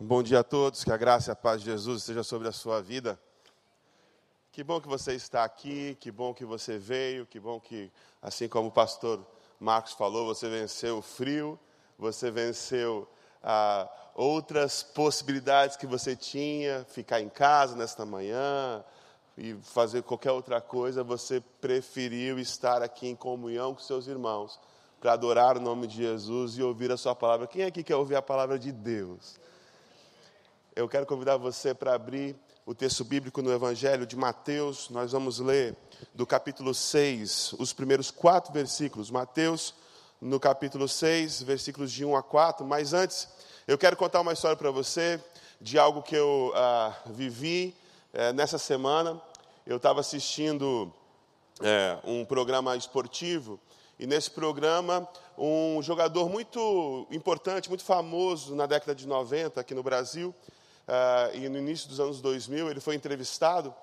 Um bom dia a todos, que a graça e a paz de Jesus esteja sobre a sua vida. Que bom que você está aqui, que bom que você veio, que bom que, assim como o pastor Marcos falou, você venceu o frio, você venceu ah, outras possibilidades que você tinha, ficar em casa nesta manhã e fazer qualquer outra coisa, você preferiu estar aqui em comunhão com seus irmãos para adorar o nome de Jesus e ouvir a sua palavra. Quem aqui quer ouvir a palavra de Deus? Eu quero convidar você para abrir o texto bíblico no Evangelho de Mateus. Nós vamos ler do capítulo 6, os primeiros quatro versículos. Mateus, no capítulo 6, versículos de 1 a 4. Mas antes, eu quero contar uma história para você de algo que eu ah, vivi eh, nessa semana. Eu estava assistindo eh, um programa esportivo e nesse programa um jogador muito importante, muito famoso na década de 90 aqui no Brasil, uh, e no início dos anos 2000 ele foi entrevistado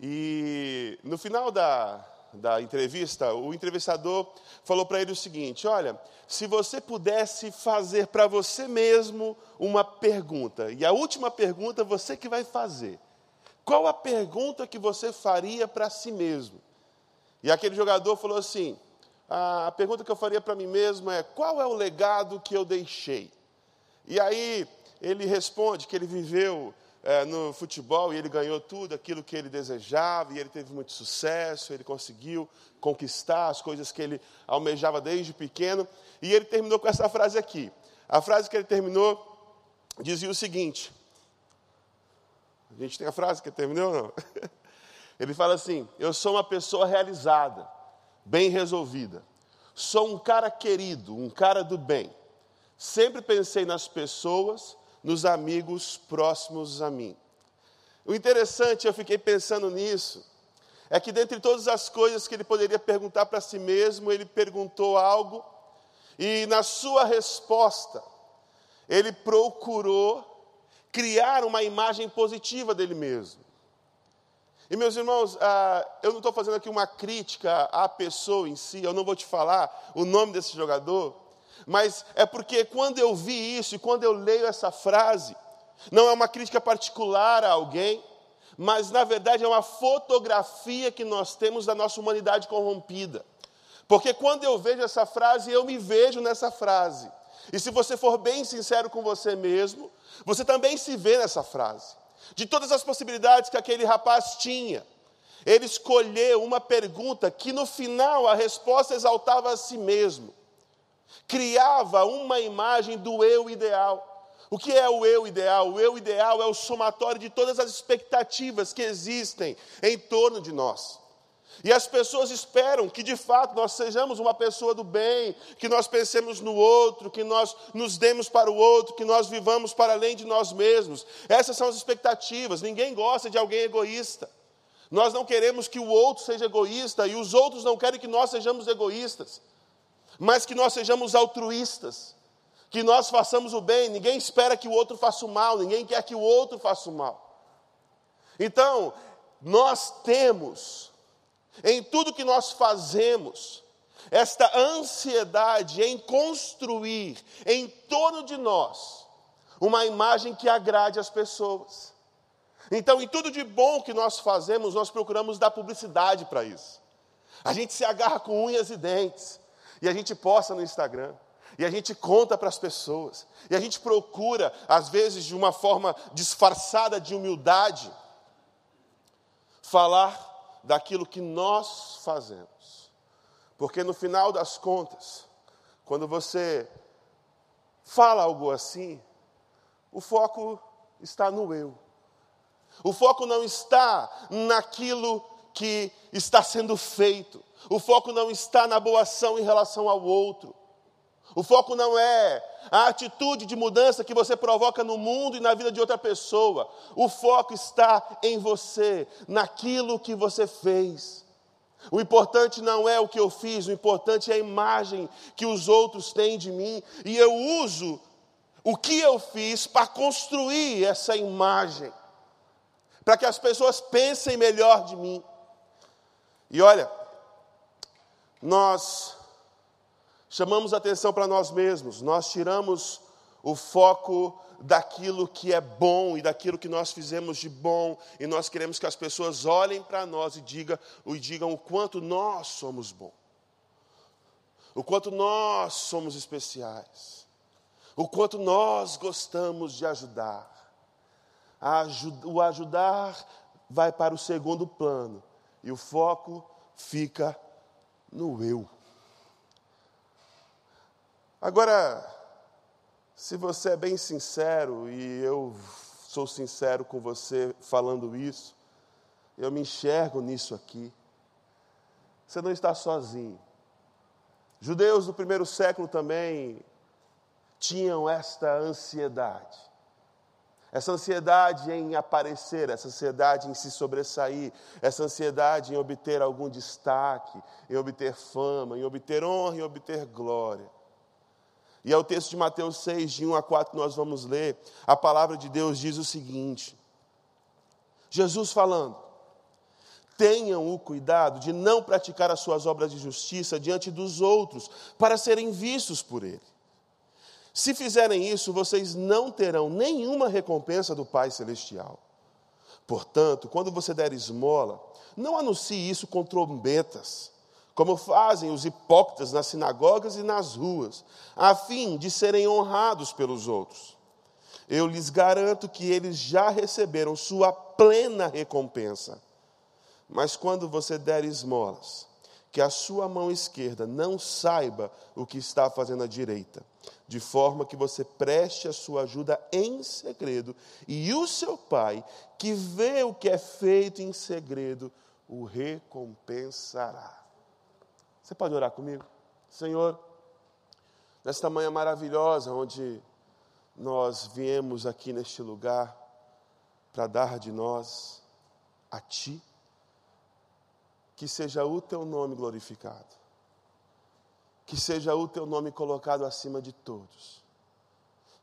e no final da, da entrevista, o entrevistador falou para ele o seguinte: Olha, se você pudesse fazer para você mesmo uma pergunta, e a última pergunta você que vai fazer, qual a pergunta que você faria para si mesmo? E aquele jogador falou assim: A pergunta que eu faria para mim mesmo é: qual é o legado que eu deixei? E aí ele responde que ele viveu é, no futebol e ele ganhou tudo aquilo que ele desejava, e ele teve muito sucesso, ele conseguiu conquistar as coisas que ele almejava desde pequeno. E ele terminou com essa frase aqui. A frase que ele terminou dizia o seguinte: a gente tem a frase que terminou não? Ele fala assim: Eu sou uma pessoa realizada, bem resolvida. Sou um cara querido, um cara do bem. Sempre pensei nas pessoas nos amigos próximos a mim. O interessante, eu fiquei pensando nisso, é que dentre todas as coisas que ele poderia perguntar para si mesmo, ele perguntou algo, e na sua resposta, ele procurou criar uma imagem positiva dele mesmo. E meus irmãos, ah, eu não estou fazendo aqui uma crítica à pessoa em si, eu não vou te falar o nome desse jogador, mas é porque quando eu vi isso e quando eu leio essa frase, não é uma crítica particular a alguém, mas na verdade é uma fotografia que nós temos da nossa humanidade corrompida. Porque quando eu vejo essa frase, eu me vejo nessa frase. E se você for bem sincero com você mesmo, você também se vê nessa frase. De todas as possibilidades que aquele rapaz tinha, ele escolheu uma pergunta que no final a resposta exaltava a si mesmo criava uma imagem do eu ideal. O que é o eu ideal? O eu ideal é o somatório de todas as expectativas que existem em torno de nós. E as pessoas esperam que de fato nós sejamos uma pessoa do bem, que nós pensemos no outro, que nós nos demos para o outro, que nós vivamos para além de nós mesmos. Essas são as expectativas. Ninguém gosta de alguém egoísta. Nós não queremos que o outro seja egoísta e os outros não querem que nós sejamos egoístas mas que nós sejamos altruístas, que nós façamos o bem, ninguém espera que o outro faça o mal, ninguém quer que o outro faça o mal. Então, nós temos, em tudo que nós fazemos, esta ansiedade em construir em torno de nós uma imagem que agrade as pessoas. Então, em tudo de bom que nós fazemos, nós procuramos dar publicidade para isso. A gente se agarra com unhas e dentes e a gente posta no Instagram, e a gente conta para as pessoas, e a gente procura, às vezes de uma forma disfarçada de humildade, falar daquilo que nós fazemos. Porque no final das contas, quando você fala algo assim, o foco está no eu. O foco não está naquilo que está sendo feito. O foco não está na boa ação em relação ao outro. O foco não é a atitude de mudança que você provoca no mundo e na vida de outra pessoa. O foco está em você, naquilo que você fez. O importante não é o que eu fiz, o importante é a imagem que os outros têm de mim. E eu uso o que eu fiz para construir essa imagem, para que as pessoas pensem melhor de mim. E olha, nós chamamos atenção para nós mesmos, nós tiramos o foco daquilo que é bom e daquilo que nós fizemos de bom, e nós queremos que as pessoas olhem para nós e digam, e digam o quanto nós somos bons, o quanto nós somos especiais, o quanto nós gostamos de ajudar. O ajudar vai para o segundo plano e o foco fica no eu. Agora, se você é bem sincero, e eu sou sincero com você falando isso, eu me enxergo nisso aqui. Você não está sozinho. Judeus do primeiro século também tinham esta ansiedade. Essa ansiedade em aparecer, essa ansiedade em se sobressair, essa ansiedade em obter algum destaque, em obter fama, em obter honra, em obter glória. E é o texto de Mateus 6, de 1 a 4, que nós vamos ler. A palavra de Deus diz o seguinte: Jesus falando, tenham o cuidado de não praticar as suas obras de justiça diante dos outros, para serem vistos por ele. Se fizerem isso, vocês não terão nenhuma recompensa do Pai Celestial. Portanto, quando você der esmola, não anuncie isso com trombetas como fazem os hipócritas nas sinagogas e nas ruas, a fim de serem honrados pelos outros. Eu lhes garanto que eles já receberam sua plena recompensa. Mas quando você der esmolas, que a sua mão esquerda não saiba o que está fazendo a direita, de forma que você preste a sua ajuda em segredo, e o seu pai, que vê o que é feito em segredo, o recompensará. Você pode orar comigo? Senhor, nesta manhã maravilhosa, onde nós viemos aqui neste lugar para dar de nós a Ti, que seja o Teu nome glorificado, que seja o Teu nome colocado acima de todos,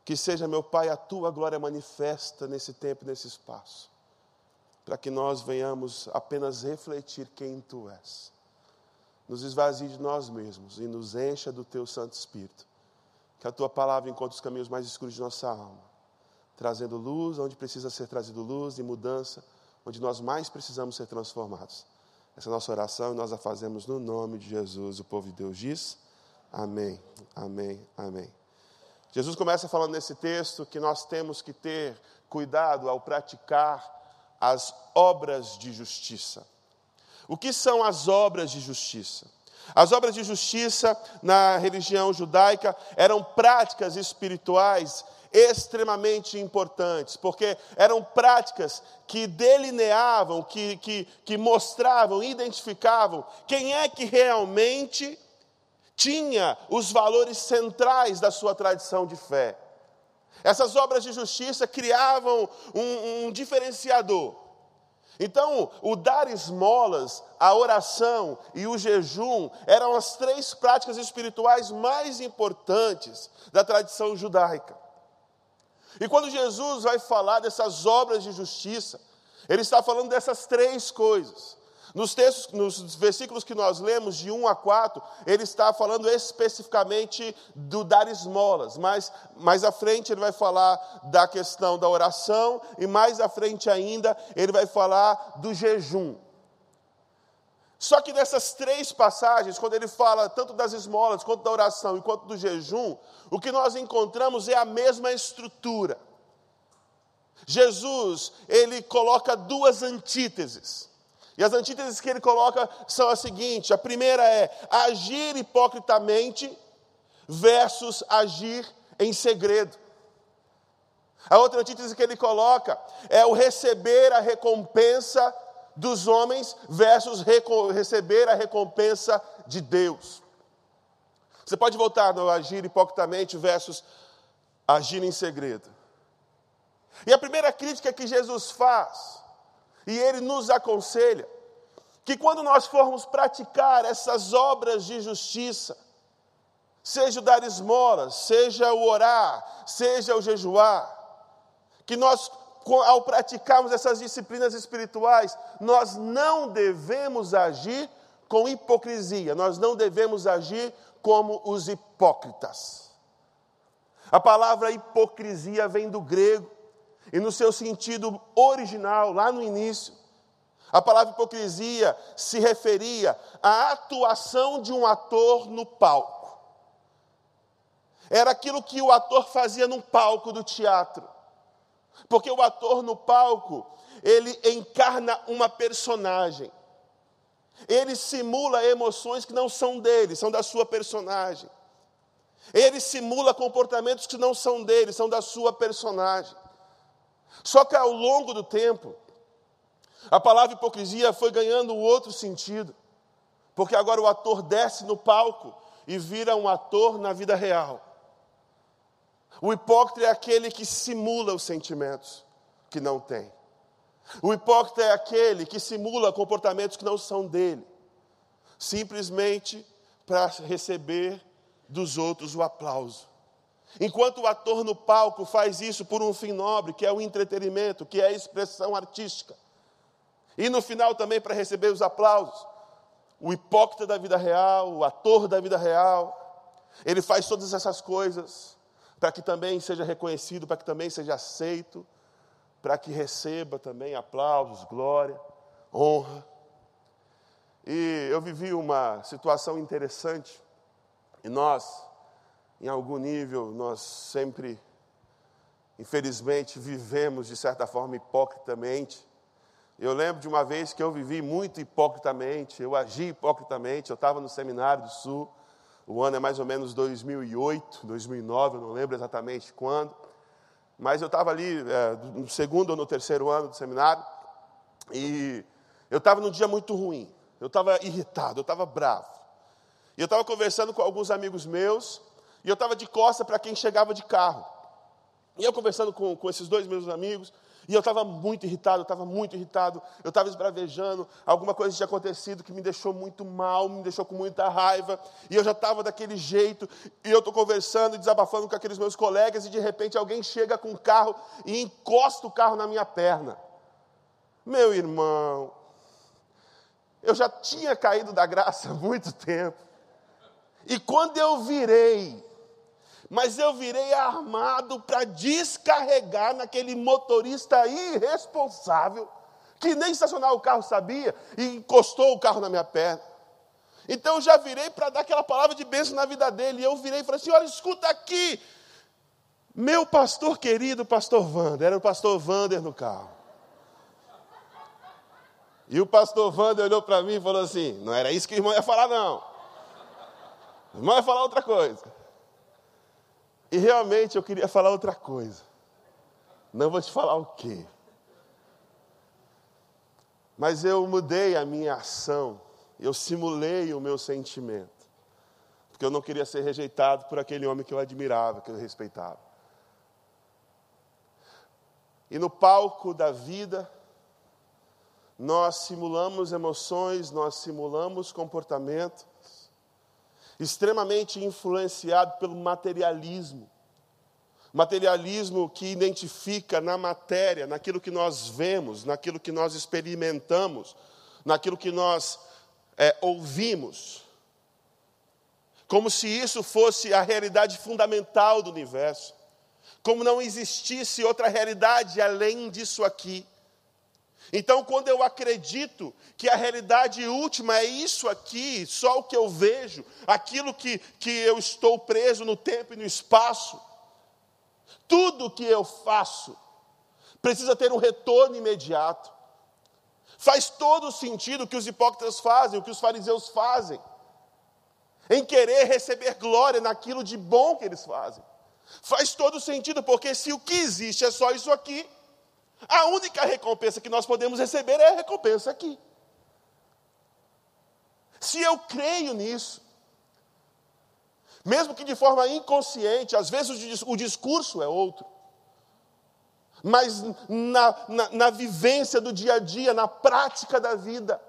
que seja, meu Pai, a Tua glória manifesta nesse tempo, nesse espaço, para que nós venhamos apenas refletir quem Tu és nos esvazie de nós mesmos e nos encha do teu Santo Espírito. Que a tua palavra encontre os caminhos mais escuros de nossa alma, trazendo luz onde precisa ser trazido luz e mudança onde nós mais precisamos ser transformados. Essa nossa oração nós a fazemos no nome de Jesus. O povo de Deus diz: Amém, Amém, Amém. Jesus começa falando nesse texto que nós temos que ter cuidado ao praticar as obras de justiça. O que são as obras de justiça? As obras de justiça na religião judaica eram práticas espirituais extremamente importantes, porque eram práticas que delineavam, que, que, que mostravam, identificavam quem é que realmente tinha os valores centrais da sua tradição de fé. Essas obras de justiça criavam um, um diferenciador. Então, o dar esmolas, a oração e o jejum eram as três práticas espirituais mais importantes da tradição judaica. E quando Jesus vai falar dessas obras de justiça, ele está falando dessas três coisas. Nos textos, nos versículos que nós lemos, de 1 a 4, ele está falando especificamente do dar esmolas, mas mais à frente ele vai falar da questão da oração, e mais à frente ainda ele vai falar do jejum. Só que nessas três passagens, quando ele fala tanto das esmolas, quanto da oração e quanto do jejum, o que nós encontramos é a mesma estrutura. Jesus, ele coloca duas antíteses. E as antíteses que ele coloca são as seguintes: a primeira é agir hipocritamente versus agir em segredo. A outra antítese que ele coloca é o receber a recompensa dos homens versus receber a recompensa de Deus. Você pode voltar no agir hipocritamente versus agir em segredo. E a primeira crítica que Jesus faz e ele nos aconselha que quando nós formos praticar essas obras de justiça, seja o dar esmolas, seja o orar, seja o jejuar, que nós, ao praticarmos essas disciplinas espirituais, nós não devemos agir com hipocrisia, nós não devemos agir como os hipócritas. A palavra hipocrisia vem do grego, e no seu sentido original, lá no início, a palavra hipocrisia se referia à atuação de um ator no palco. Era aquilo que o ator fazia no palco do teatro. Porque o ator no palco, ele encarna uma personagem. Ele simula emoções que não são dele, são da sua personagem. Ele simula comportamentos que não são dele, são da sua personagem. Só que ao longo do tempo, a palavra hipocrisia foi ganhando outro sentido, porque agora o ator desce no palco e vira um ator na vida real. O hipócrita é aquele que simula os sentimentos que não tem. O hipócrita é aquele que simula comportamentos que não são dele, simplesmente para receber dos outros o aplauso. Enquanto o ator no palco faz isso por um fim nobre, que é o entretenimento, que é a expressão artística. E no final também para receber os aplausos. O hipócrita da vida real, o ator da vida real, ele faz todas essas coisas para que também seja reconhecido, para que também seja aceito, para que receba também aplausos, glória, honra. E eu vivi uma situação interessante, e nós, em algum nível, nós sempre, infelizmente, vivemos de certa forma hipocritamente. Eu lembro de uma vez que eu vivi muito hipocritamente, eu agi hipocritamente, eu estava no Seminário do Sul, o ano é mais ou menos 2008, 2009, eu não lembro exatamente quando. Mas eu estava ali é, no segundo ou no terceiro ano do seminário e eu estava num dia muito ruim. Eu estava irritado, eu estava bravo. E eu estava conversando com alguns amigos meus e eu estava de costa para quem chegava de carro. E eu conversando com, com esses dois meus amigos, e eu estava muito irritado, eu estava muito irritado, eu estava esbravejando, alguma coisa tinha acontecido que me deixou muito mal, me deixou com muita raiva, e eu já estava daquele jeito, e eu estou conversando e desabafando com aqueles meus colegas, e de repente alguém chega com o carro e encosta o carro na minha perna. Meu irmão, eu já tinha caído da graça há muito tempo, e quando eu virei, mas eu virei armado para descarregar naquele motorista irresponsável, que nem estacionar o carro sabia, e encostou o carro na minha perna. Então eu já virei para dar aquela palavra de bênção na vida dele, e eu virei e falei assim: olha, escuta aqui, meu pastor querido, pastor Wander, era o pastor Wander no carro. E o pastor Wander olhou para mim e falou assim: não era isso que o irmão ia falar, não. O irmão ia falar outra coisa. E realmente eu queria falar outra coisa. Não vou te falar o quê. Mas eu mudei a minha ação. Eu simulei o meu sentimento. Porque eu não queria ser rejeitado por aquele homem que eu admirava, que eu respeitava. E no palco da vida, nós simulamos emoções, nós simulamos comportamento, extremamente influenciado pelo materialismo. Materialismo que identifica na matéria, naquilo que nós vemos, naquilo que nós experimentamos, naquilo que nós é, ouvimos. Como se isso fosse a realidade fundamental do universo. Como não existisse outra realidade além disso aqui. Então, quando eu acredito que a realidade última é isso aqui, só o que eu vejo, aquilo que, que eu estou preso no tempo e no espaço, tudo que eu faço precisa ter um retorno imediato. Faz todo sentido o que os hipócritas fazem, o que os fariseus fazem, em querer receber glória naquilo de bom que eles fazem. Faz todo sentido, porque se o que existe é só isso aqui, a única recompensa que nós podemos receber é a recompensa aqui. Se eu creio nisso, mesmo que de forma inconsciente, às vezes o discurso é outro, mas na, na, na, vivência do dia a dia, na prática da vida,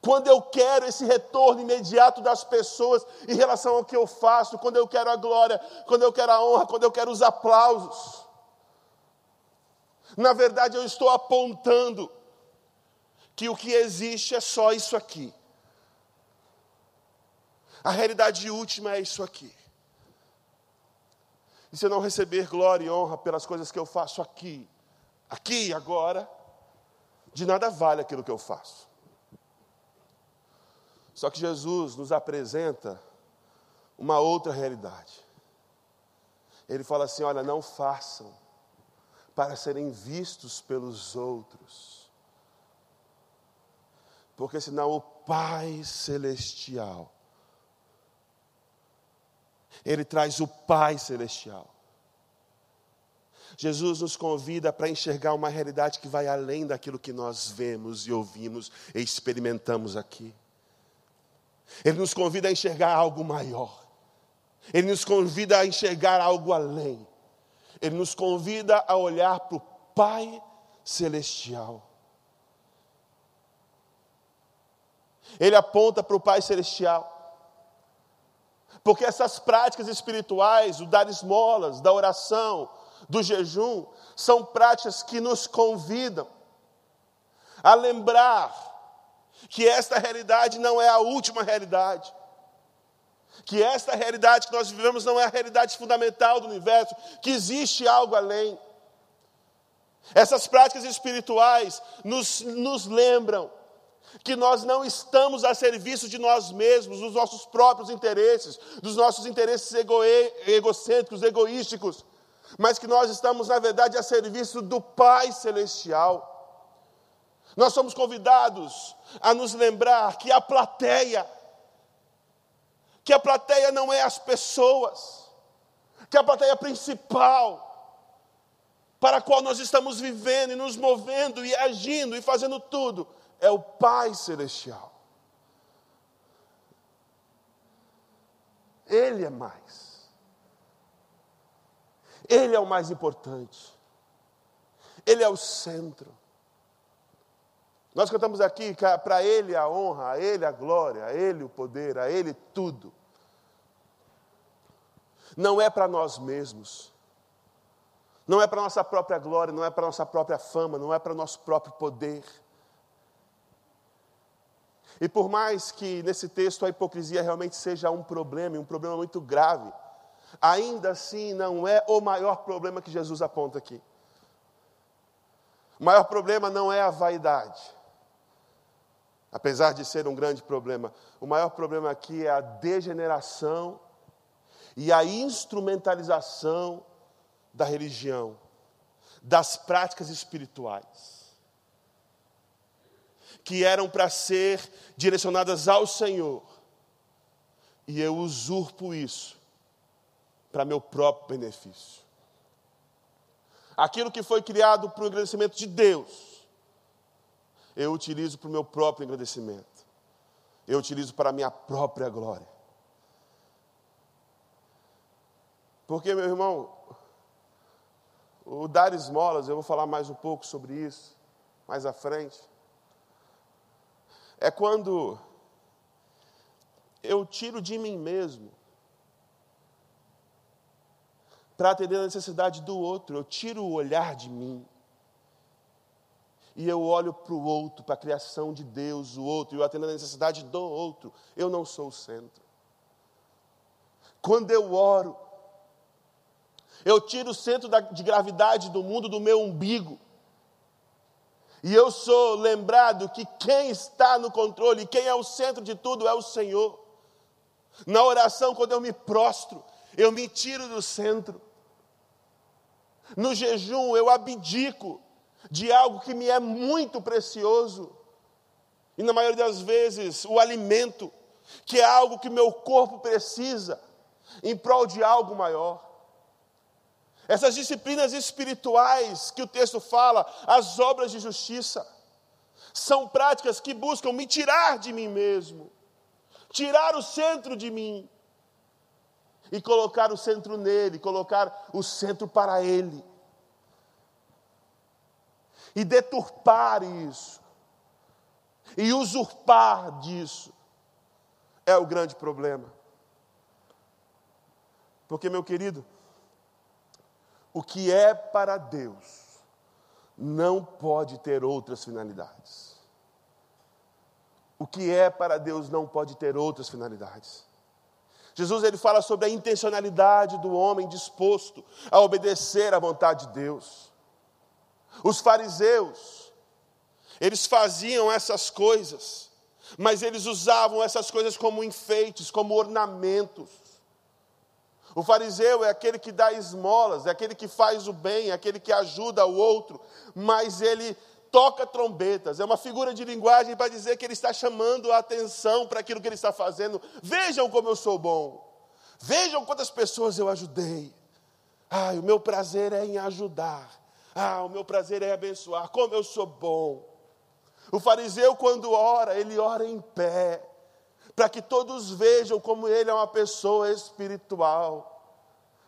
quando eu quero esse retorno imediato das pessoas em relação ao que eu faço, quando eu quero a glória, quando eu quero a honra, quando eu quero os aplausos, na verdade, eu estou apontando que o que existe é só isso aqui. A realidade última é isso aqui. E se eu não receber glória e honra pelas coisas que eu faço aqui, aqui e agora, de nada vale aquilo que eu faço. Só que Jesus nos apresenta uma outra realidade. Ele fala assim: olha, não façam para serem vistos pelos outros, porque senão o Pai Celestial, Ele traz o Pai Celestial. Jesus nos convida para enxergar uma realidade que vai além daquilo que nós vemos e ouvimos e experimentamos aqui. Ele nos convida a enxergar algo maior. Ele nos convida a enxergar algo além. Ele nos convida a olhar para o Pai Celestial. Ele aponta para o Pai Celestial. Porque essas práticas espirituais, o dar esmolas, da oração, do jejum, são práticas que nos convidam a lembrar que esta realidade não é a última realidade. Que esta realidade que nós vivemos não é a realidade fundamental do universo, que existe algo além. Essas práticas espirituais nos, nos lembram que nós não estamos a serviço de nós mesmos, dos nossos próprios interesses, dos nossos interesses egoe, egocêntricos, egoísticos, mas que nós estamos, na verdade, a serviço do Pai Celestial. Nós somos convidados a nos lembrar que a plateia, que a plateia não é as pessoas, que a plateia principal, para a qual nós estamos vivendo e nos movendo e agindo e fazendo tudo, é o Pai Celestial. Ele é mais. Ele é o mais importante. Ele é o centro. Nós cantamos aqui que para Ele a honra, a Ele a glória, a Ele o poder, a Ele tudo. Não é para nós mesmos. Não é para nossa própria glória, não é para nossa própria fama, não é para nosso próprio poder. E por mais que nesse texto a hipocrisia realmente seja um problema, um problema muito grave, ainda assim não é o maior problema que Jesus aponta aqui. O maior problema não é a vaidade apesar de ser um grande problema. O maior problema aqui é a degeneração e a instrumentalização da religião, das práticas espirituais, que eram para ser direcionadas ao Senhor, e eu usurpo isso para meu próprio benefício. Aquilo que foi criado para o agradecimento de Deus, eu utilizo para o meu próprio agradecimento. Eu utilizo para a minha própria glória. Porque, meu irmão, o dar esmolas, eu vou falar mais um pouco sobre isso, mais à frente. É quando eu tiro de mim mesmo para atender a necessidade do outro, eu tiro o olhar de mim e eu olho para o outro, para a criação de Deus, o outro, e eu atendo a necessidade do outro. Eu não sou o centro. Quando eu oro, eu tiro o centro de gravidade do mundo do meu umbigo. E eu sou lembrado que quem está no controle, quem é o centro de tudo é o Senhor. Na oração, quando eu me prostro, eu me tiro do centro. No jejum, eu abdico de algo que me é muito precioso. E na maioria das vezes, o alimento, que é algo que meu corpo precisa, em prol de algo maior. Essas disciplinas espirituais que o texto fala, as obras de justiça, são práticas que buscam me tirar de mim mesmo, tirar o centro de mim e colocar o centro nele, colocar o centro para ele e deturpar isso, e usurpar disso, é o grande problema. Porque, meu querido, o que é para Deus não pode ter outras finalidades. O que é para Deus não pode ter outras finalidades. Jesus ele fala sobre a intencionalidade do homem disposto a obedecer à vontade de Deus. Os fariseus, eles faziam essas coisas, mas eles usavam essas coisas como enfeites, como ornamentos. O fariseu é aquele que dá esmolas, é aquele que faz o bem, é aquele que ajuda o outro, mas ele toca trombetas, é uma figura de linguagem para dizer que ele está chamando a atenção para aquilo que ele está fazendo. Vejam como eu sou bom, vejam quantas pessoas eu ajudei. Ah, o meu prazer é em ajudar, ah, o meu prazer é abençoar, como eu sou bom. O fariseu, quando ora, ele ora em pé, para que todos vejam como ele é uma pessoa espiritual,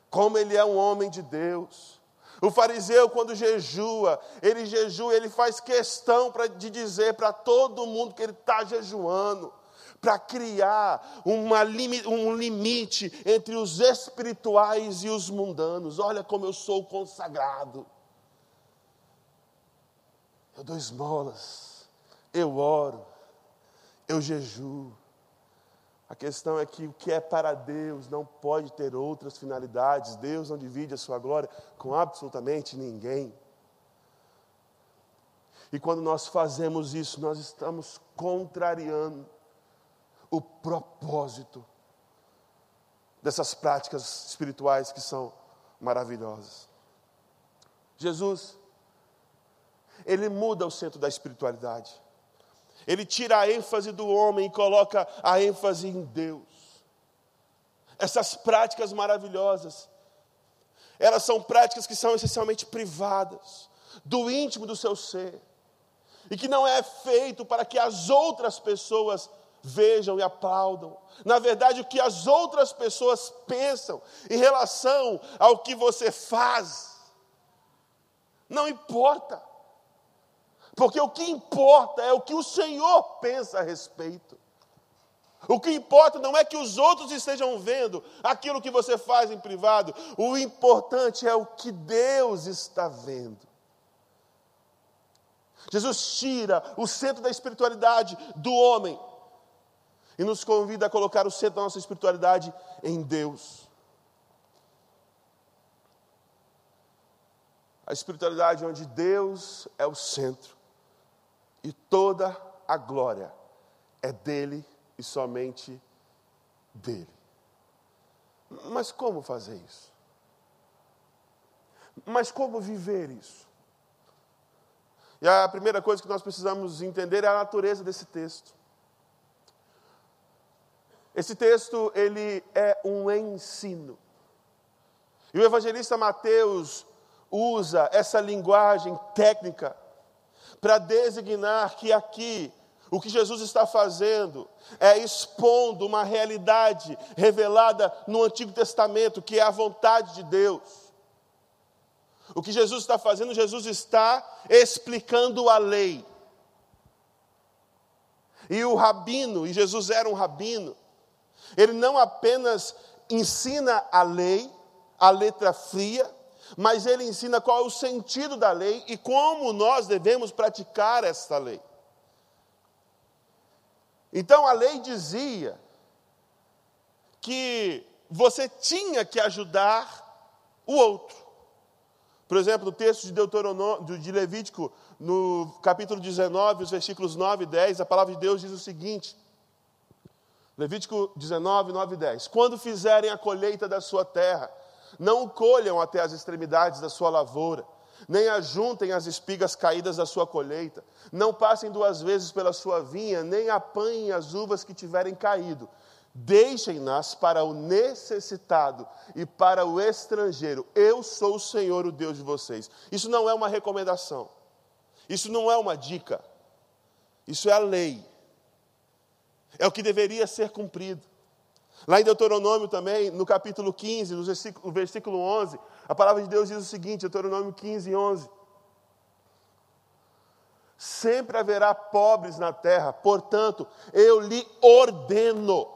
como ele é um homem de Deus. O fariseu, quando jejua, ele jejua, ele faz questão pra, de dizer para todo mundo que ele está jejuando, para criar uma, um limite entre os espirituais e os mundanos. Olha como eu sou consagrado. Eu dou esmolas, eu oro, eu jejuo. A questão é que o que é para Deus não pode ter outras finalidades. Deus não divide a sua glória com absolutamente ninguém. E quando nós fazemos isso, nós estamos contrariando o propósito dessas práticas espirituais que são maravilhosas. Jesus, ele muda o centro da espiritualidade. Ele tira a ênfase do homem e coloca a ênfase em Deus. Essas práticas maravilhosas, elas são práticas que são essencialmente privadas, do íntimo do seu ser, e que não é feito para que as outras pessoas vejam e aplaudam. Na verdade, o que as outras pessoas pensam em relação ao que você faz, não importa. Porque o que importa é o que o Senhor pensa a respeito. O que importa não é que os outros estejam vendo aquilo que você faz em privado, o importante é o que Deus está vendo. Jesus tira o centro da espiritualidade do homem e nos convida a colocar o centro da nossa espiritualidade em Deus. A espiritualidade onde Deus é o centro e toda a glória é dele e somente dele. Mas como fazer isso? Mas como viver isso? E a primeira coisa que nós precisamos entender é a natureza desse texto. Esse texto, ele é um ensino. E o evangelista Mateus usa essa linguagem técnica para designar que aqui o que Jesus está fazendo é expondo uma realidade revelada no Antigo Testamento, que é a vontade de Deus. O que Jesus está fazendo, Jesus está explicando a lei. E o rabino, e Jesus era um rabino, ele não apenas ensina a lei, a letra fria, mas ele ensina qual é o sentido da lei e como nós devemos praticar essa lei. Então a lei dizia que você tinha que ajudar o outro. Por exemplo, no texto de Deuteronômio, de Levítico, no capítulo 19, os versículos 9 e 10, a palavra de Deus diz o seguinte: Levítico 19, 9 e 10: Quando fizerem a colheita da sua terra, não colham até as extremidades da sua lavoura, nem ajuntem as espigas caídas da sua colheita. Não passem duas vezes pela sua vinha, nem apanhem as uvas que tiverem caído. Deixem-nas para o necessitado e para o estrangeiro. Eu sou o Senhor, o Deus de vocês. Isso não é uma recomendação. Isso não é uma dica. Isso é a lei. É o que deveria ser cumprido. Lá em Deuteronômio também, no capítulo 15, no versículo, versículo 11, a palavra de Deus diz o seguinte, Deuteronômio 15, 11. Sempre haverá pobres na terra, portanto, eu lhe ordeno.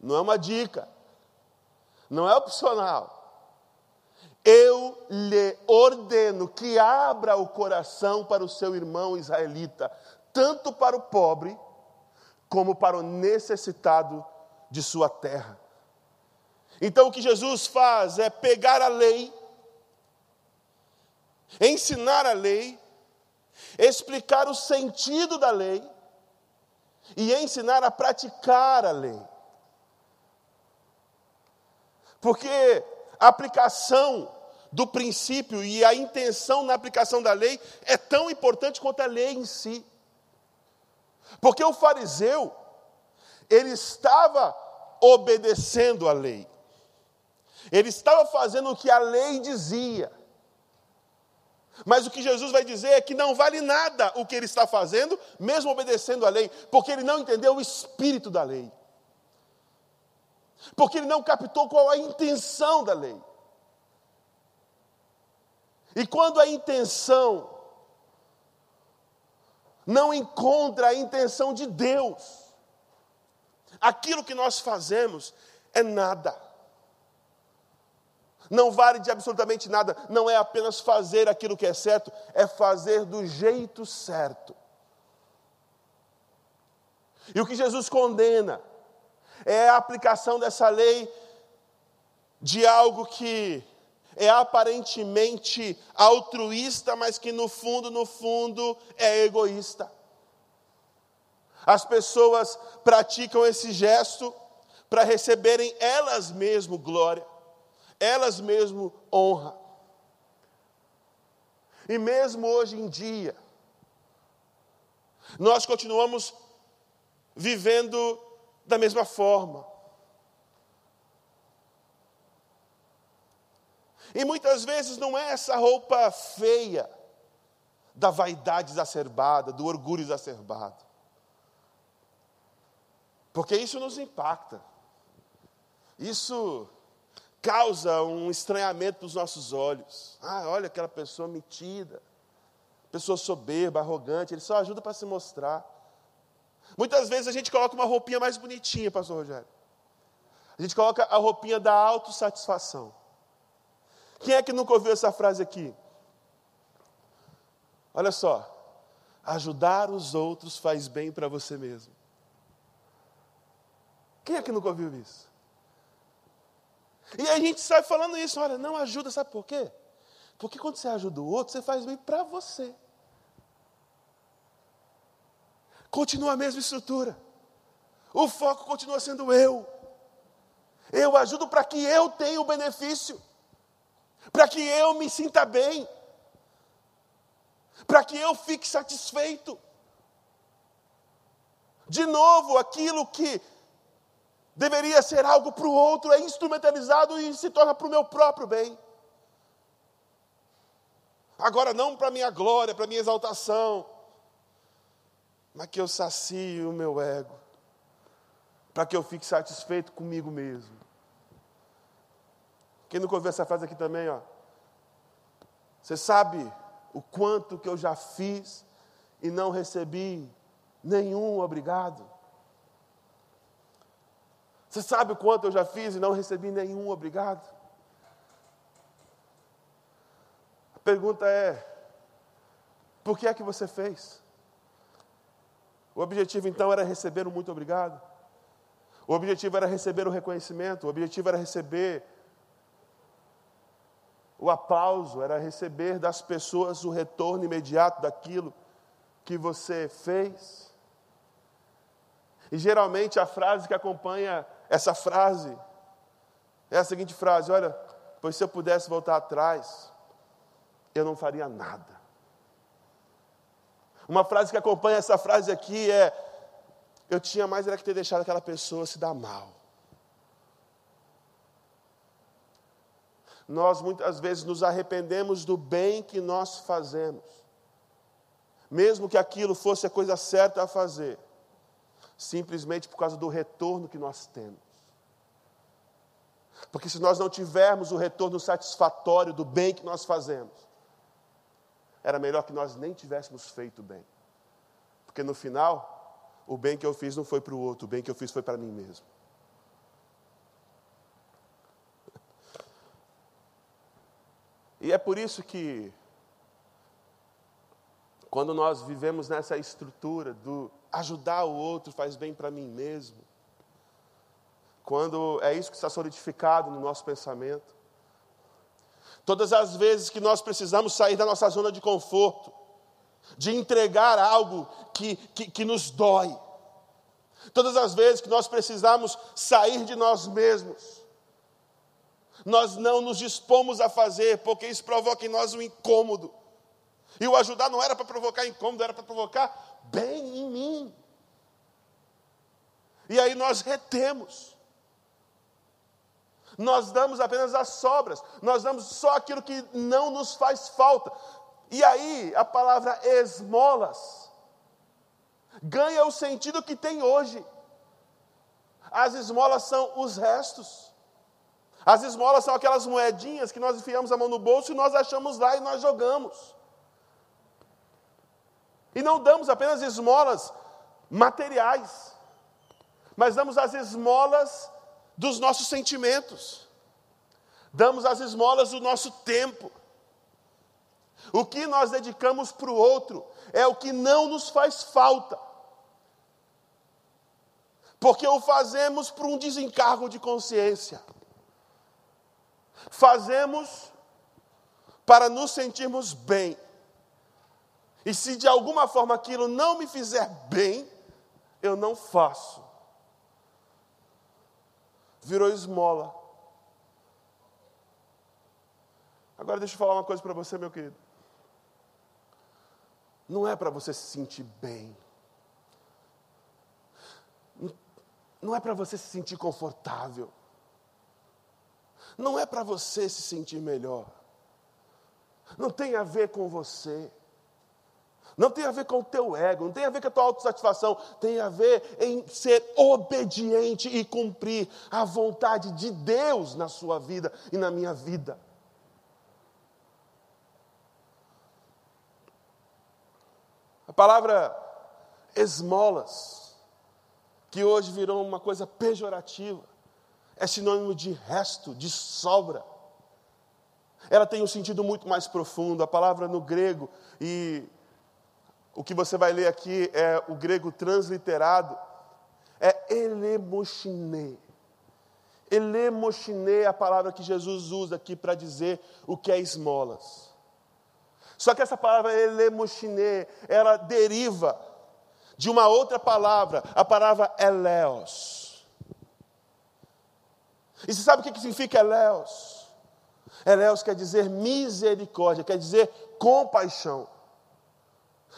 Não é uma dica, não é opcional. Eu lhe ordeno que abra o coração para o seu irmão israelita, tanto para o pobre como para o necessitado de sua terra. Então o que Jesus faz é pegar a lei, ensinar a lei, explicar o sentido da lei e ensinar a praticar a lei. Porque a aplicação do princípio e a intenção na aplicação da lei é tão importante quanto a lei em si. Porque o fariseu, ele estava obedecendo a lei. Ele estava fazendo o que a lei dizia. Mas o que Jesus vai dizer é que não vale nada o que ele está fazendo, mesmo obedecendo a lei, porque ele não entendeu o espírito da lei. Porque ele não captou qual a intenção da lei. E quando a intenção não encontra a intenção de Deus, aquilo que nós fazemos é nada. Não vale de absolutamente nada, não é apenas fazer aquilo que é certo, é fazer do jeito certo. E o que Jesus condena é a aplicação dessa lei de algo que é aparentemente altruísta, mas que no fundo, no fundo, é egoísta. As pessoas praticam esse gesto para receberem elas mesmo glória, elas mesmo honra. E mesmo hoje em dia, nós continuamos vivendo da mesma forma. E muitas vezes não é essa roupa feia da vaidade exacerbada, do orgulho exacerbado. Porque isso nos impacta. Isso causa um estranhamento nos nossos olhos. Ah, olha aquela pessoa metida, pessoa soberba, arrogante, ele só ajuda para se mostrar. Muitas vezes a gente coloca uma roupinha mais bonitinha, pastor Rogério. A gente coloca a roupinha da autossatisfação. Quem é que nunca ouviu essa frase aqui? Olha só, ajudar os outros faz bem para você mesmo. Quem é que nunca ouviu isso? E a gente sai falando isso, olha, não ajuda, sabe por quê? Porque quando você ajuda o outro, você faz bem para você. Continua a mesma estrutura. O foco continua sendo eu. Eu ajudo para que eu tenha o benefício para que eu me sinta bem, para que eu fique satisfeito. De novo, aquilo que deveria ser algo para o outro é instrumentalizado e se torna para o meu próprio bem. Agora, não para minha glória, para minha exaltação, mas que eu sacie o meu ego, para que eu fique satisfeito comigo mesmo. Quem nunca ouviu essa frase aqui também, ó? Você sabe o quanto que eu já fiz e não recebi nenhum obrigado? Você sabe o quanto eu já fiz e não recebi nenhum obrigado? A pergunta é: por que é que você fez? O objetivo então era receber um muito obrigado. O objetivo era receber o reconhecimento, o objetivo era receber o aplauso, era receber das pessoas o retorno imediato daquilo que você fez. E geralmente a frase que acompanha essa frase é a seguinte frase: Olha, pois se eu pudesse voltar atrás, eu não faria nada. Uma frase que acompanha essa frase aqui é: Eu tinha mais era que ter deixado aquela pessoa se dar mal. Nós muitas vezes nos arrependemos do bem que nós fazemos, mesmo que aquilo fosse a coisa certa a fazer, simplesmente por causa do retorno que nós temos. Porque se nós não tivermos o retorno satisfatório do bem que nós fazemos, era melhor que nós nem tivéssemos feito bem. Porque no final, o bem que eu fiz não foi para o outro, o bem que eu fiz foi para mim mesmo. E é por isso que, quando nós vivemos nessa estrutura do ajudar o outro faz bem para mim mesmo, quando é isso que está solidificado no nosso pensamento. Todas as vezes que nós precisamos sair da nossa zona de conforto, de entregar algo que, que, que nos dói, todas as vezes que nós precisamos sair de nós mesmos, nós não nos dispomos a fazer, porque isso provoca em nós um incômodo. E o ajudar não era para provocar incômodo, era para provocar bem em mim. E aí nós retemos. Nós damos apenas as sobras, nós damos só aquilo que não nos faz falta. E aí a palavra esmolas ganha o sentido que tem hoje. As esmolas são os restos. As esmolas são aquelas moedinhas que nós enfiamos a mão no bolso e nós achamos lá e nós jogamos. E não damos apenas esmolas materiais, mas damos as esmolas dos nossos sentimentos, damos as esmolas do nosso tempo. O que nós dedicamos para o outro é o que não nos faz falta, porque o fazemos por um desencargo de consciência, fazemos para nos sentirmos bem. E se de alguma forma aquilo não me fizer bem, eu não faço virou esmola. Agora deixa eu falar uma coisa para você, meu querido. Não é para você se sentir bem. Não é para você se sentir confortável. Não é para você se sentir melhor. Não tem a ver com você. Não tem a ver com o teu ego, não tem a ver com a tua autossatisfação, tem a ver em ser obediente e cumprir a vontade de Deus na sua vida e na minha vida. A palavra esmolas, que hoje virou uma coisa pejorativa, é sinônimo de resto, de sobra. Ela tem um sentido muito mais profundo. A palavra no grego e o que você vai ler aqui é o grego transliterado, é elemochine. Elemochine é a palavra que Jesus usa aqui para dizer o que é esmolas. Só que essa palavra elemochine, ela deriva de uma outra palavra, a palavra eleos. E você sabe o que significa eleos? Eleos quer dizer misericórdia, quer dizer compaixão.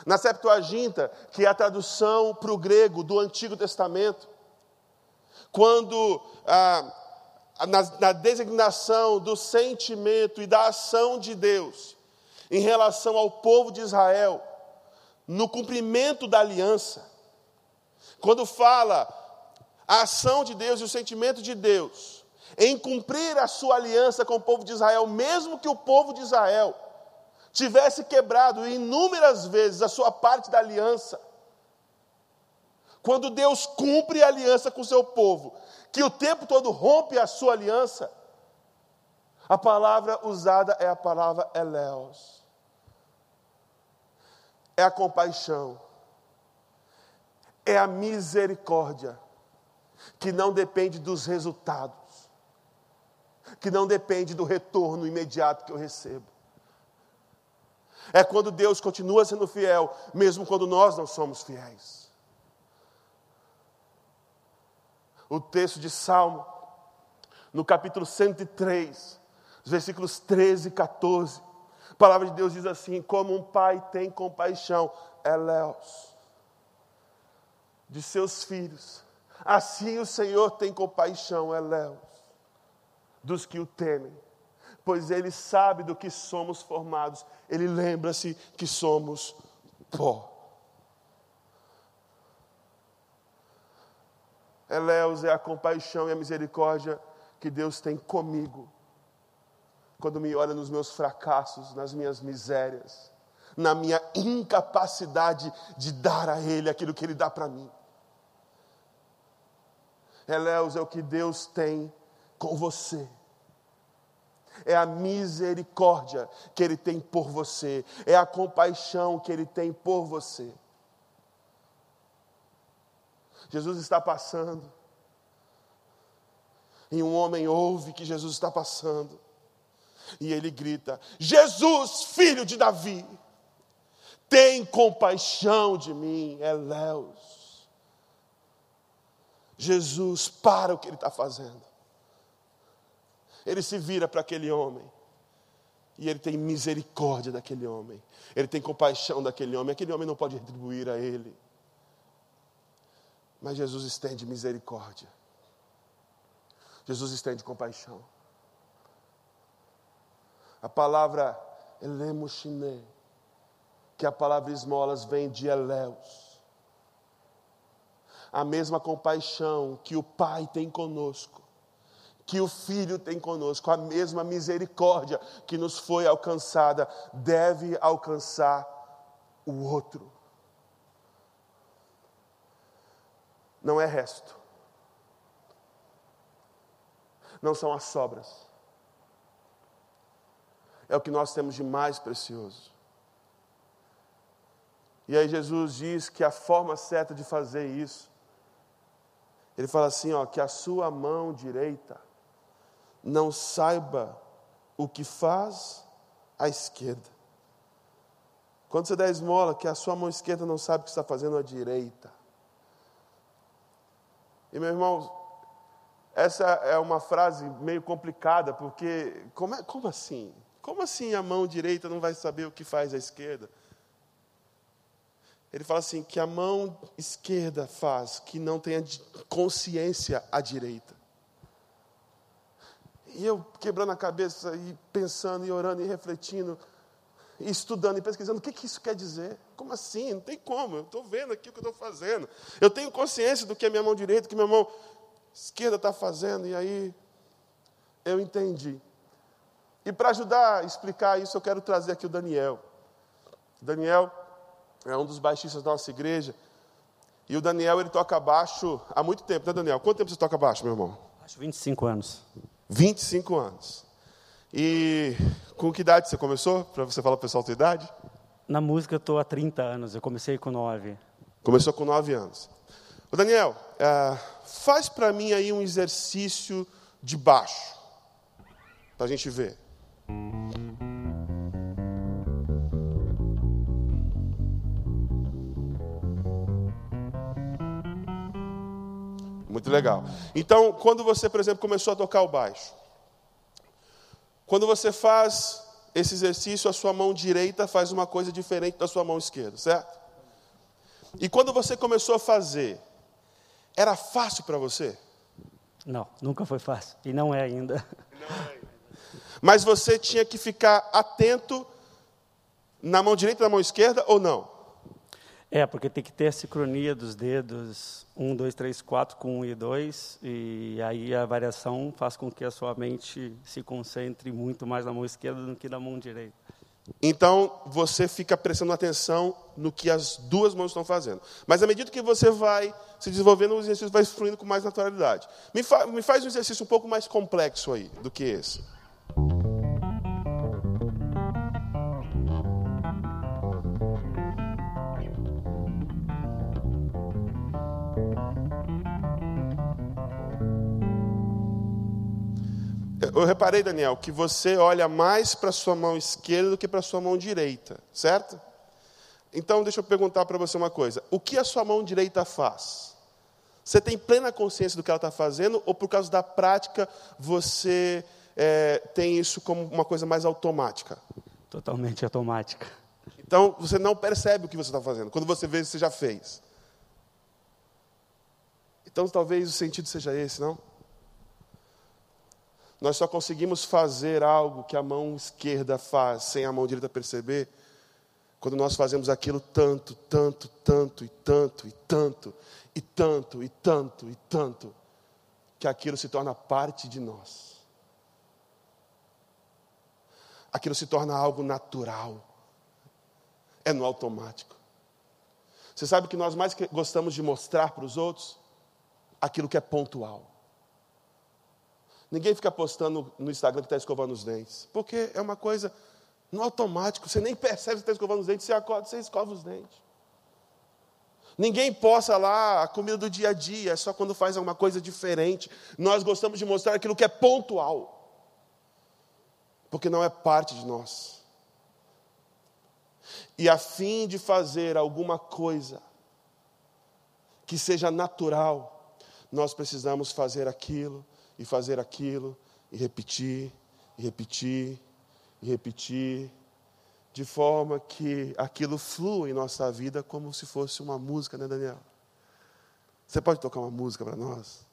Na Septuaginta, que é a tradução para o grego do Antigo Testamento, quando ah, na, na designação do sentimento e da ação de Deus em relação ao povo de Israel, no cumprimento da aliança, quando fala a ação de Deus e o sentimento de Deus em cumprir a sua aliança com o povo de Israel, mesmo que o povo de Israel tivesse quebrado inúmeras vezes a sua parte da aliança, quando Deus cumpre a aliança com o seu povo, que o tempo todo rompe a sua aliança, a palavra usada é a palavra eleos. É a compaixão. É a misericórdia que não depende dos resultados, que não depende do retorno imediato que eu recebo. É quando Deus continua sendo fiel, mesmo quando nós não somos fiéis. O texto de Salmo, no capítulo 103, versículos 13 e 14, a palavra de Deus diz assim: Como um pai tem compaixão, Eleus, de seus filhos, assim o Senhor tem compaixão, Eleus, dos que o temem pois ele sabe do que somos formados, ele lembra-se que somos pó. Eleus é a compaixão e a misericórdia que Deus tem comigo, quando me olha nos meus fracassos, nas minhas misérias, na minha incapacidade de dar a Ele aquilo que Ele dá para mim. Eleus é o que Deus tem com você é a misericórdia que Ele tem por você, é a compaixão que Ele tem por você. Jesus está passando, E um homem ouve que Jesus está passando. E ele grita: Jesus, filho de Davi, tem compaixão de mim, Eleus. Jesus para o que ele está fazendo. Ele se vira para aquele homem. E ele tem misericórdia daquele homem. Ele tem compaixão daquele homem. Aquele homem não pode retribuir a ele. Mas Jesus estende misericórdia. Jesus estende compaixão. A palavra elemoshine, que a palavra esmolas vem de Eléus. A mesma compaixão que o Pai tem conosco, que o Filho tem conosco, a mesma misericórdia que nos foi alcançada, deve alcançar o outro. Não é resto. Não são as sobras é o que nós temos de mais precioso. E aí Jesus diz que a forma certa de fazer isso, ele fala assim, ó, que a sua mão direita não saiba o que faz a esquerda. Quando você dá esmola, que a sua mão esquerda não sabe o que está fazendo a direita. E meu irmão, essa é uma frase meio complicada, porque como, é, como assim? Como assim a mão direita não vai saber o que faz a esquerda? Ele fala assim: que a mão esquerda faz, que não tenha consciência à direita. E eu quebrando a cabeça e pensando e orando e refletindo, e estudando e pesquisando, o que, que isso quer dizer? Como assim? Não tem como, eu estou vendo aqui o que eu estou fazendo. Eu tenho consciência do que a minha mão direita, do que a minha mão esquerda está fazendo, e aí eu entendi e para ajudar a explicar isso, eu quero trazer aqui o Daniel. Daniel é um dos baixistas da nossa igreja. E o Daniel, ele toca baixo há muito tempo, né, Daniel? Quanto tempo você toca baixo, meu irmão? Acho 25 anos. 25 anos. E com que idade você começou? Para você falar para o pessoal a sua idade? Na música eu estou há 30 anos, eu comecei com 9. Começou com 9 anos. O Daniel, uh, faz para mim aí um exercício de baixo, para a gente ver. Muito legal. Então, quando você, por exemplo, começou a tocar o baixo, quando você faz esse exercício, a sua mão direita faz uma coisa diferente da sua mão esquerda, certo? E quando você começou a fazer, era fácil para você? Não, nunca foi fácil. E não é ainda. Não é ainda. Mas você tinha que ficar atento na mão direita e na mão esquerda ou não? É, porque tem que ter a sincronia dos dedos, um, dois, três, quatro, com um e dois, e aí a variação faz com que a sua mente se concentre muito mais na mão esquerda do que na mão direita. Então, você fica prestando atenção no que as duas mãos estão fazendo. Mas, à medida que você vai se desenvolvendo, o exercício vai fluindo com mais naturalidade. Me, fa me faz um exercício um pouco mais complexo aí do que esse. Eu reparei, Daniel, que você olha mais para a sua mão esquerda do que para a sua mão direita, certo? Então, deixa eu perguntar para você uma coisa: o que a sua mão direita faz? Você tem plena consciência do que ela está fazendo, ou por causa da prática você é, tem isso como uma coisa mais automática? Totalmente automática. Então, você não percebe o que você está fazendo. Quando você vê, você já fez. Então, talvez o sentido seja esse, não? Nós só conseguimos fazer algo que a mão esquerda faz, sem a mão direita perceber, quando nós fazemos aquilo tanto, tanto, tanto e tanto e tanto e tanto e tanto e tanto, que aquilo se torna parte de nós. Aquilo se torna algo natural. É no automático. Você sabe que nós mais gostamos de mostrar para os outros aquilo que é pontual. Ninguém fica postando no Instagram que está escovando os dentes. Porque é uma coisa no automático. Você nem percebe que está escovando os dentes, você acorda, você escova os dentes. Ninguém possa lá a comida do dia a dia, é só quando faz alguma coisa diferente. Nós gostamos de mostrar aquilo que é pontual, porque não é parte de nós. E a fim de fazer alguma coisa que seja natural, nós precisamos fazer aquilo e fazer aquilo e repetir e repetir e repetir de forma que aquilo flua em nossa vida como se fosse uma música, né, Daniel? Você pode tocar uma música para nós?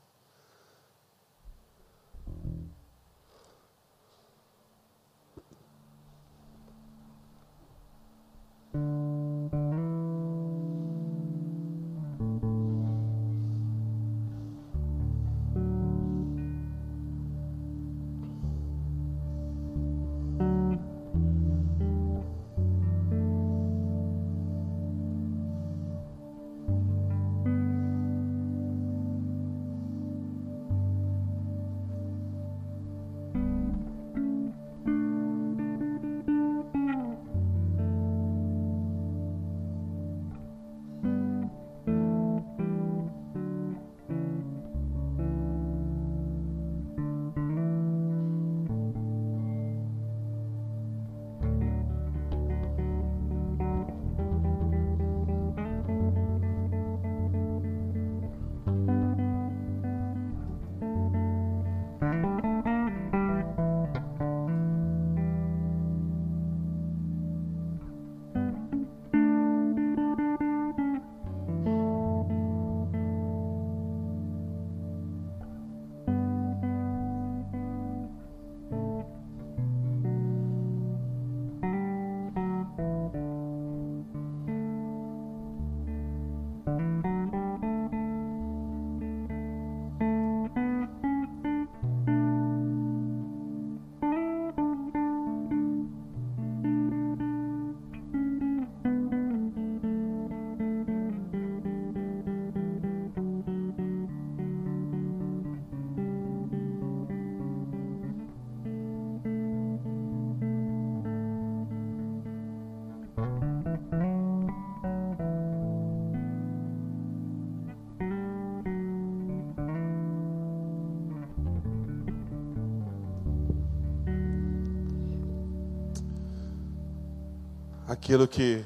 Aquilo que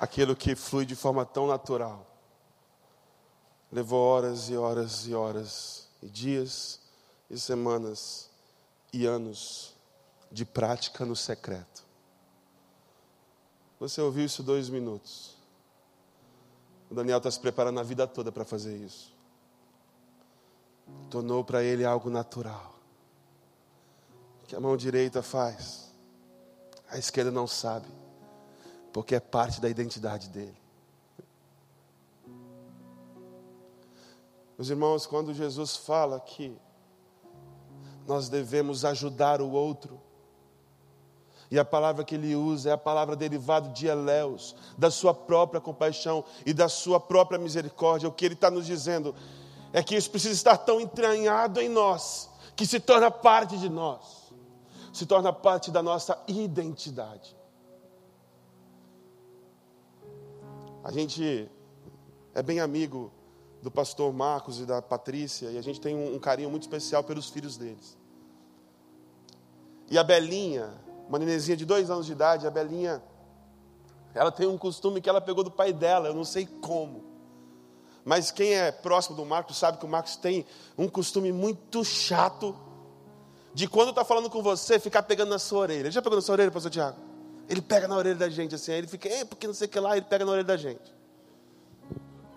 aquilo que flui de forma tão natural. Levou horas e horas e horas, e dias e semanas e anos de prática no secreto. Você ouviu isso dois minutos. O Daniel está se preparando a vida toda para fazer isso. Tornou para ele algo natural que a mão direita faz, a esquerda não sabe, porque é parte da identidade dele. Meus irmãos, quando Jesus fala que nós devemos ajudar o outro, e a palavra que ele usa é a palavra derivada de Eleus, da sua própria compaixão e da sua própria misericórdia. O que ele está nos dizendo é que isso precisa estar tão entranhado em nós, que se torna parte de nós se torna parte da nossa identidade. A gente é bem amigo do pastor Marcos e da Patrícia, e a gente tem um, carinho muito especial pelos filhos deles. E a Belinha, uma nenezinha de dois anos de idade, a Belinha, ela tem um costume que ela pegou do pai dela, eu não sei como. Mas quem é próximo do Marcos sabe que o Marcos tem um costume muito chato de quando está falando com você, ficar pegando na sua orelha. Ele já pegou na sua orelha, pastor Tiago? Ele pega na orelha da gente assim, aí ele fica, é, porque não sei o que lá, ele pega na orelha da gente.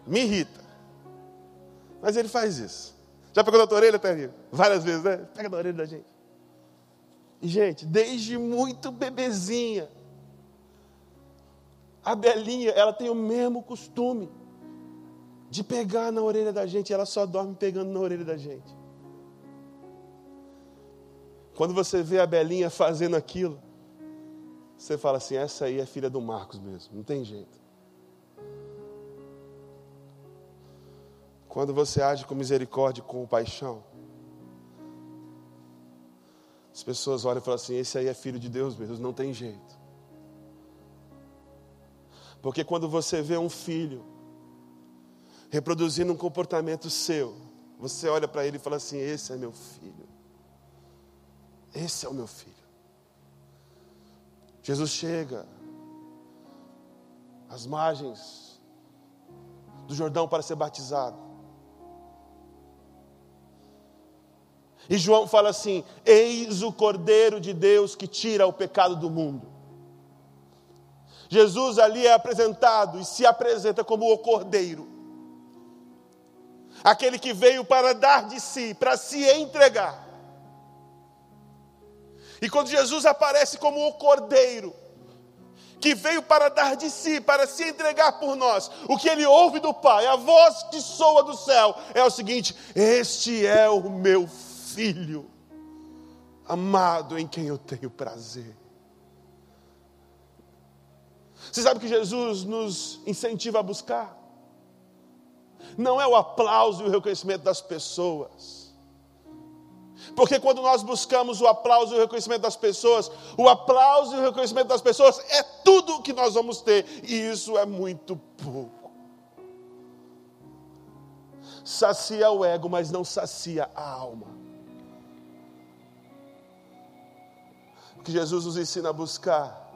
Me irrita. Mas ele faz isso. Já pegou na tua orelha, Terrinho? Várias vezes, né? Pega na orelha da gente. E, gente, desde muito bebezinha, a Belinha, ela tem o mesmo costume de pegar na orelha da gente, ela só dorme pegando na orelha da gente. Quando você vê a Belinha fazendo aquilo, você fala assim: essa aí é filha do Marcos mesmo, não tem jeito. Quando você age com misericórdia e com paixão, as pessoas olham e falam assim: esse aí é filho de Deus mesmo, não tem jeito. Porque quando você vê um filho reproduzindo um comportamento seu, você olha para ele e fala assim: Esse é meu filho. Esse é o meu filho. Jesus chega às margens do Jordão para ser batizado. E João fala assim: Eis o Cordeiro de Deus que tira o pecado do mundo. Jesus ali é apresentado e se apresenta como o Cordeiro, aquele que veio para dar de si, para se entregar. E quando Jesus aparece como o Cordeiro, que veio para dar de si, para se entregar por nós, o que ele ouve do Pai, a voz que soa do céu, é o seguinte: Este é o meu filho, amado em quem eu tenho prazer. Você sabe que Jesus nos incentiva a buscar? Não é o aplauso e o reconhecimento das pessoas porque quando nós buscamos o aplauso e o reconhecimento das pessoas, o aplauso e o reconhecimento das pessoas é tudo o que nós vamos ter, e isso é muito pouco. Sacia o ego, mas não sacia a alma. O que Jesus nos ensina a buscar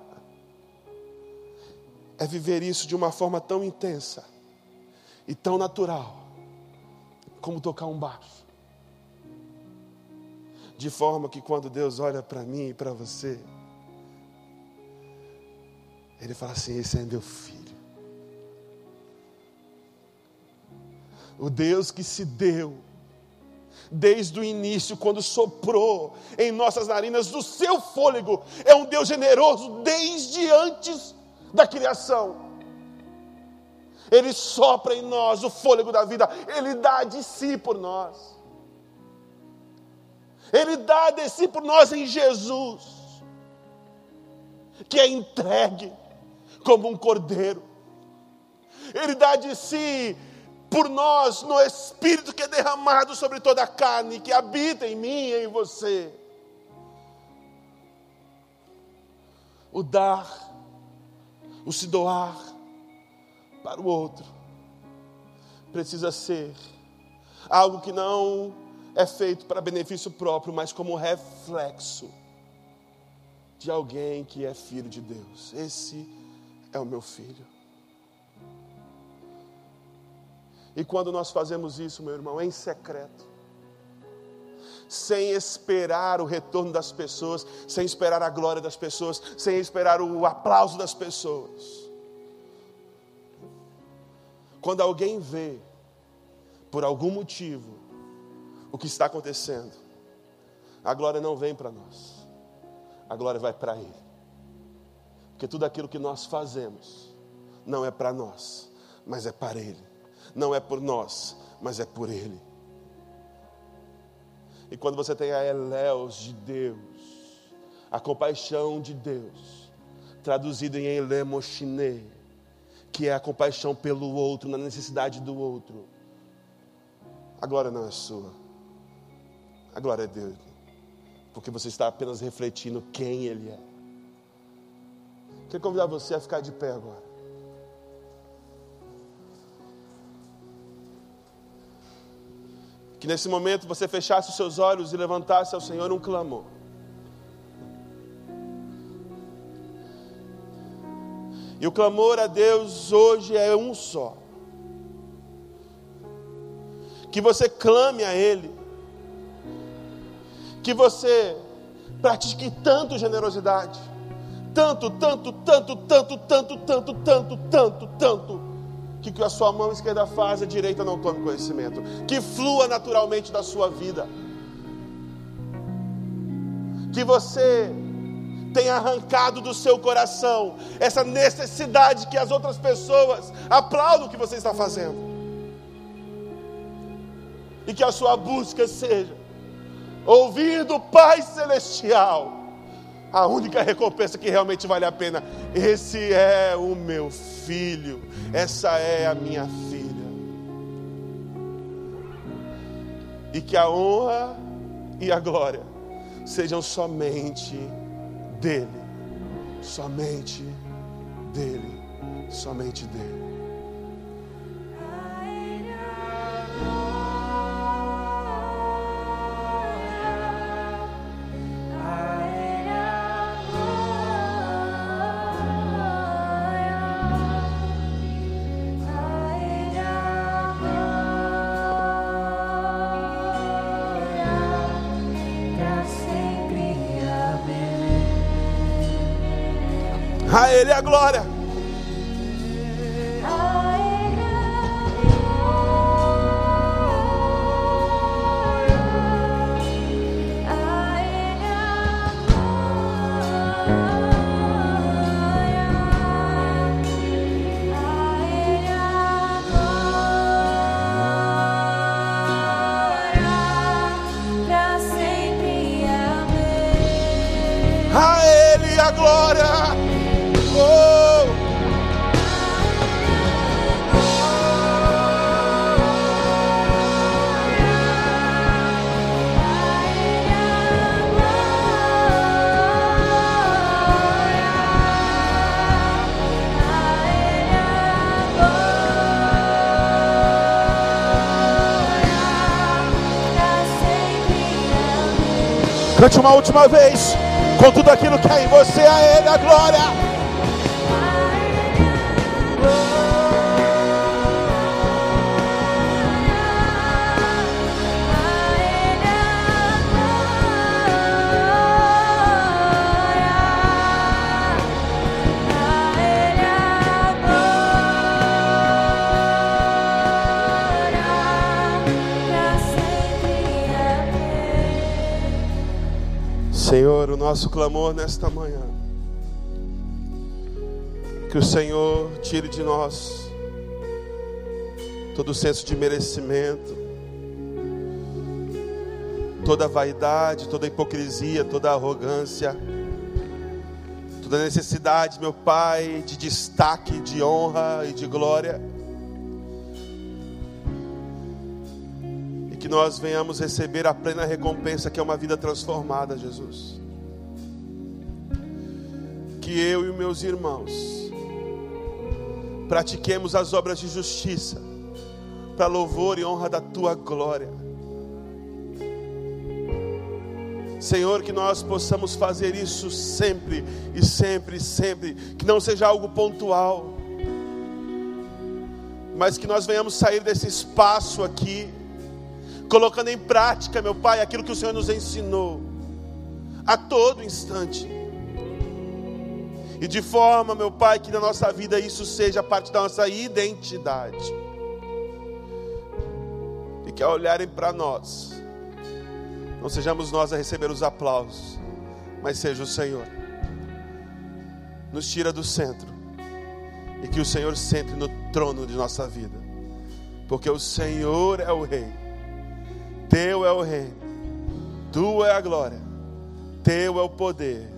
é viver isso de uma forma tão intensa e tão natural como tocar um baixo de forma que quando Deus olha para mim e para você, Ele fala assim: Esse é meu filho. O Deus que se deu, desde o início, quando soprou em nossas narinas do seu fôlego, é um Deus generoso desde antes da criação. Ele sopra em nós o fôlego da vida, Ele dá de si por nós. Ele dá de si por nós em Jesus, que é entregue como um cordeiro. Ele dá de si por nós no Espírito que é derramado sobre toda a carne, que habita em mim e em você. O dar, o se doar para o outro, precisa ser algo que não é feito para benefício próprio, mas como reflexo de alguém que é filho de Deus. Esse é o meu filho. E quando nós fazemos isso, meu irmão, em secreto, sem esperar o retorno das pessoas, sem esperar a glória das pessoas, sem esperar o aplauso das pessoas. Quando alguém vê, por algum motivo, o que está acontecendo. A glória não vem para nós, a glória vai para Ele. Porque tudo aquilo que nós fazemos não é para nós, mas é para Ele. Não é por nós, mas é por Ele. E quando você tem a eléus de Deus, a compaixão de Deus, traduzido em elemoshine, que é a compaixão pelo outro, na necessidade do outro, a glória não é sua a glória é Deus. Porque você está apenas refletindo quem Ele é. Quero convidar você a ficar de pé agora. Que nesse momento você fechasse os seus olhos e levantasse ao Senhor um clamor. E o clamor a Deus hoje é um só. Que você clame a Ele que você pratique tanto generosidade, tanto, tanto, tanto, tanto, tanto, tanto, tanto, tanto, tanto, que que a sua mão esquerda faz, a direita não tome conhecimento, que flua naturalmente da sua vida, que você tenha arrancado do seu coração essa necessidade que as outras pessoas aplaudam o que você está fazendo, e que a sua busca seja ouvir do Pai Celestial a única recompensa que realmente vale a pena. Esse é o meu filho, essa é a minha filha. E que a honra e a glória sejam somente dele, somente dele, Somente dele. A glória. Uma última vez. Com tudo aquilo que há em você, a Ele a glória. Nosso clamor nesta manhã. Que o Senhor tire de nós todo o senso de merecimento, toda vaidade, toda hipocrisia, toda arrogância, toda necessidade, meu Pai, de destaque, de honra e de glória. E que nós venhamos receber a plena recompensa que é uma vida transformada, Jesus. Que eu e meus irmãos pratiquemos as obras de justiça, para louvor e honra da tua glória. Senhor, que nós possamos fazer isso sempre e sempre, sempre, que não seja algo pontual, mas que nós venhamos sair desse espaço aqui, colocando em prática, meu Pai, aquilo que o Senhor nos ensinou, a todo instante. E de forma, meu Pai, que na nossa vida isso seja parte da nossa identidade. E que ao olharem para nós, não sejamos nós a receber os aplausos, mas seja o Senhor. Nos tira do centro. E que o Senhor sente no trono de nossa vida. Porque o Senhor é o Rei. Teu é o Rei. Tua é a glória. Teu é o poder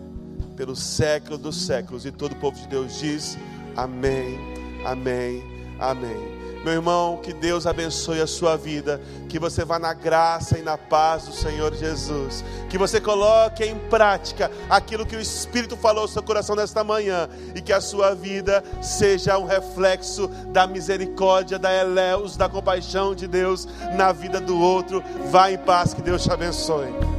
pelo século dos séculos. E todo o povo de Deus diz: Amém, Amém, Amém. Meu irmão, que Deus abençoe a sua vida, que você vá na graça e na paz do Senhor Jesus, que você coloque em prática aquilo que o Espírito falou no seu coração nesta manhã, e que a sua vida seja um reflexo da misericórdia, da eleus, da compaixão de Deus na vida do outro. Vá em paz, que Deus te abençoe.